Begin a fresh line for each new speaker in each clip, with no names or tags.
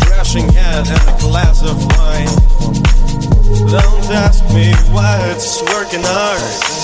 crashing head and a glass of wine. Don't ask me why it's working hard.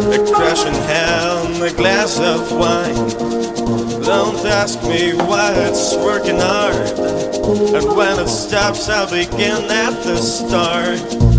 A crashing hand, a glass of wine. Don't ask me why it's working hard. And when it stops, I'll begin at the start.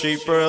Cheaper.